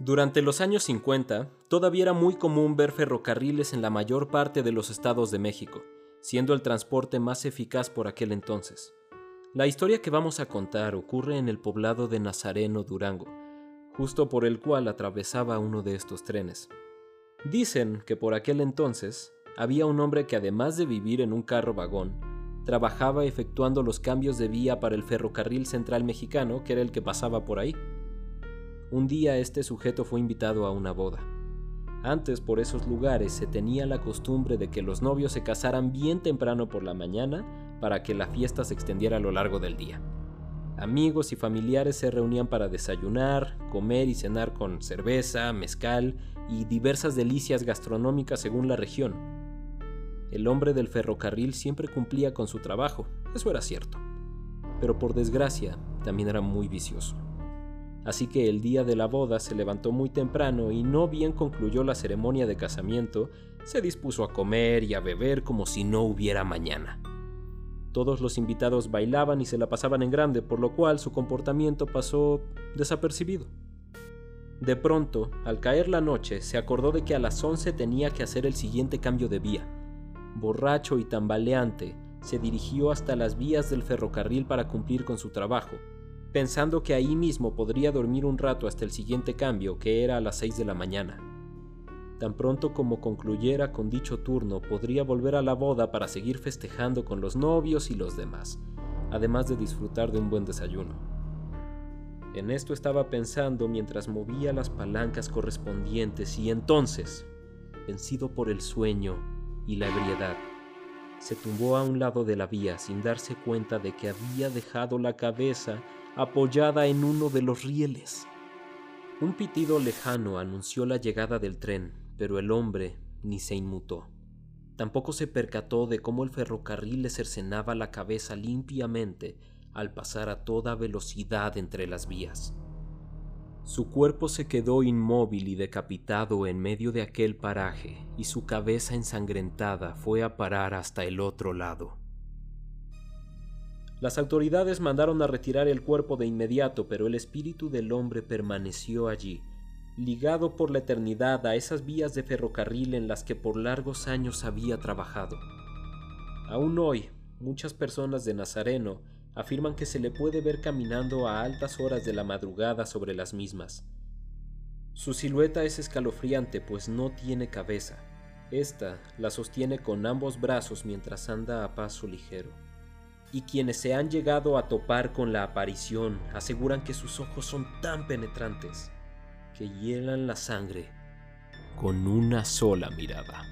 Durante los años 50, todavía era muy común ver ferrocarriles en la mayor parte de los estados de México, siendo el transporte más eficaz por aquel entonces. La historia que vamos a contar ocurre en el poblado de Nazareno, Durango, justo por el cual atravesaba uno de estos trenes. Dicen que por aquel entonces había un hombre que además de vivir en un carro vagón, trabajaba efectuando los cambios de vía para el ferrocarril central mexicano, que era el que pasaba por ahí. Un día este sujeto fue invitado a una boda. Antes por esos lugares se tenía la costumbre de que los novios se casaran bien temprano por la mañana para que la fiesta se extendiera a lo largo del día. Amigos y familiares se reunían para desayunar, comer y cenar con cerveza, mezcal y diversas delicias gastronómicas según la región. El hombre del ferrocarril siempre cumplía con su trabajo, eso era cierto. Pero por desgracia, también era muy vicioso. Así que el día de la boda se levantó muy temprano y no bien concluyó la ceremonia de casamiento, se dispuso a comer y a beber como si no hubiera mañana. Todos los invitados bailaban y se la pasaban en grande, por lo cual su comportamiento pasó desapercibido. De pronto, al caer la noche, se acordó de que a las 11 tenía que hacer el siguiente cambio de vía. Borracho y tambaleante, se dirigió hasta las vías del ferrocarril para cumplir con su trabajo, pensando que ahí mismo podría dormir un rato hasta el siguiente cambio, que era a las 6 de la mañana. Tan pronto como concluyera con dicho turno, podría volver a la boda para seguir festejando con los novios y los demás, además de disfrutar de un buen desayuno. En esto estaba pensando mientras movía las palancas correspondientes y entonces, vencido por el sueño y la ebriedad, se tumbó a un lado de la vía sin darse cuenta de que había dejado la cabeza apoyada en uno de los rieles. Un pitido lejano anunció la llegada del tren, pero el hombre ni se inmutó. Tampoco se percató de cómo el ferrocarril le cercenaba la cabeza limpiamente al pasar a toda velocidad entre las vías. Su cuerpo se quedó inmóvil y decapitado en medio de aquel paraje, y su cabeza ensangrentada fue a parar hasta el otro lado. Las autoridades mandaron a retirar el cuerpo de inmediato, pero el espíritu del hombre permaneció allí, ligado por la eternidad a esas vías de ferrocarril en las que por largos años había trabajado. Aún hoy, muchas personas de Nazareno afirman que se le puede ver caminando a altas horas de la madrugada sobre las mismas. Su silueta es escalofriante, pues no tiene cabeza. Esta la sostiene con ambos brazos mientras anda a paso ligero y quienes se han llegado a topar con la aparición aseguran que sus ojos son tan penetrantes que hielan la sangre con una sola mirada.